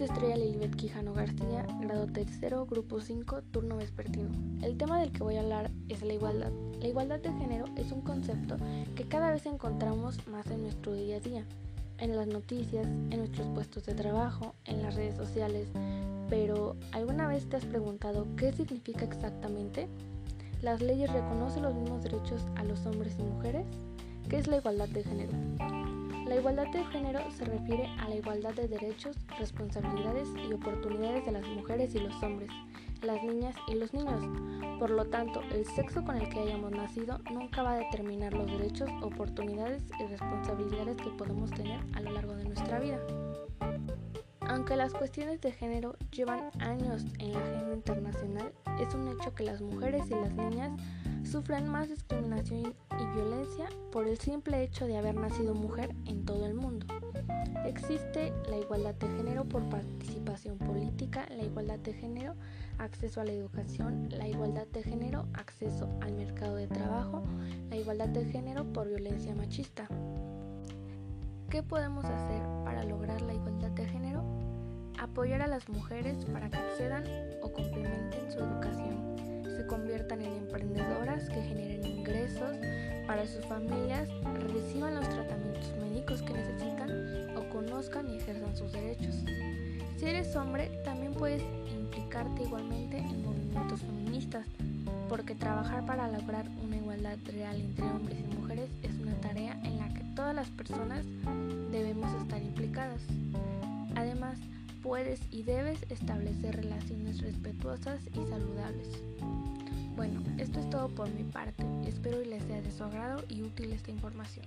Estrella Lilibet Quijano García, grado tercero, grupo 5, turno vespertino. El tema del que voy a hablar es la igualdad. La igualdad de género es un concepto que cada vez encontramos más en nuestro día a día, en las noticias, en nuestros puestos de trabajo, en las redes sociales. Pero, ¿alguna vez te has preguntado qué significa exactamente? ¿Las leyes reconocen los mismos derechos a los hombres y mujeres? ¿Qué es la igualdad de género? La igualdad de género se refiere a la igualdad de derechos, responsabilidades y oportunidades de las mujeres y los hombres, las niñas y los niños. Por lo tanto, el sexo con el que hayamos nacido nunca va a determinar los derechos, oportunidades y responsabilidades que podemos tener a lo largo de nuestra vida. Aunque las cuestiones de género llevan años en la agenda internacional, es un hecho que las mujeres y las niñas sufren más discriminación y violencia por el simple hecho de haber nacido mujer en todo el mundo. Existe la igualdad de género por participación política, la igualdad de género, acceso a la educación, la igualdad de género, acceso al mercado de trabajo, la igualdad de género por violencia machista. ¿Qué podemos hacer para lograr la igualdad de género? Apoyar a las mujeres para que accedan o complementen su educación emprendedoras que generen ingresos para sus familias, reciban los tratamientos médicos que necesitan o conozcan y ejerzan sus derechos. Si eres hombre, también puedes implicarte igualmente en movimientos feministas, porque trabajar para lograr una igualdad real entre hombres y mujeres es una tarea en la que todas las personas debemos estar implicadas. Además, puedes y debes establecer relaciones respetuosas y saludables. Bueno, esto es todo por mi parte. Espero les sea de su agrado y útil esta información.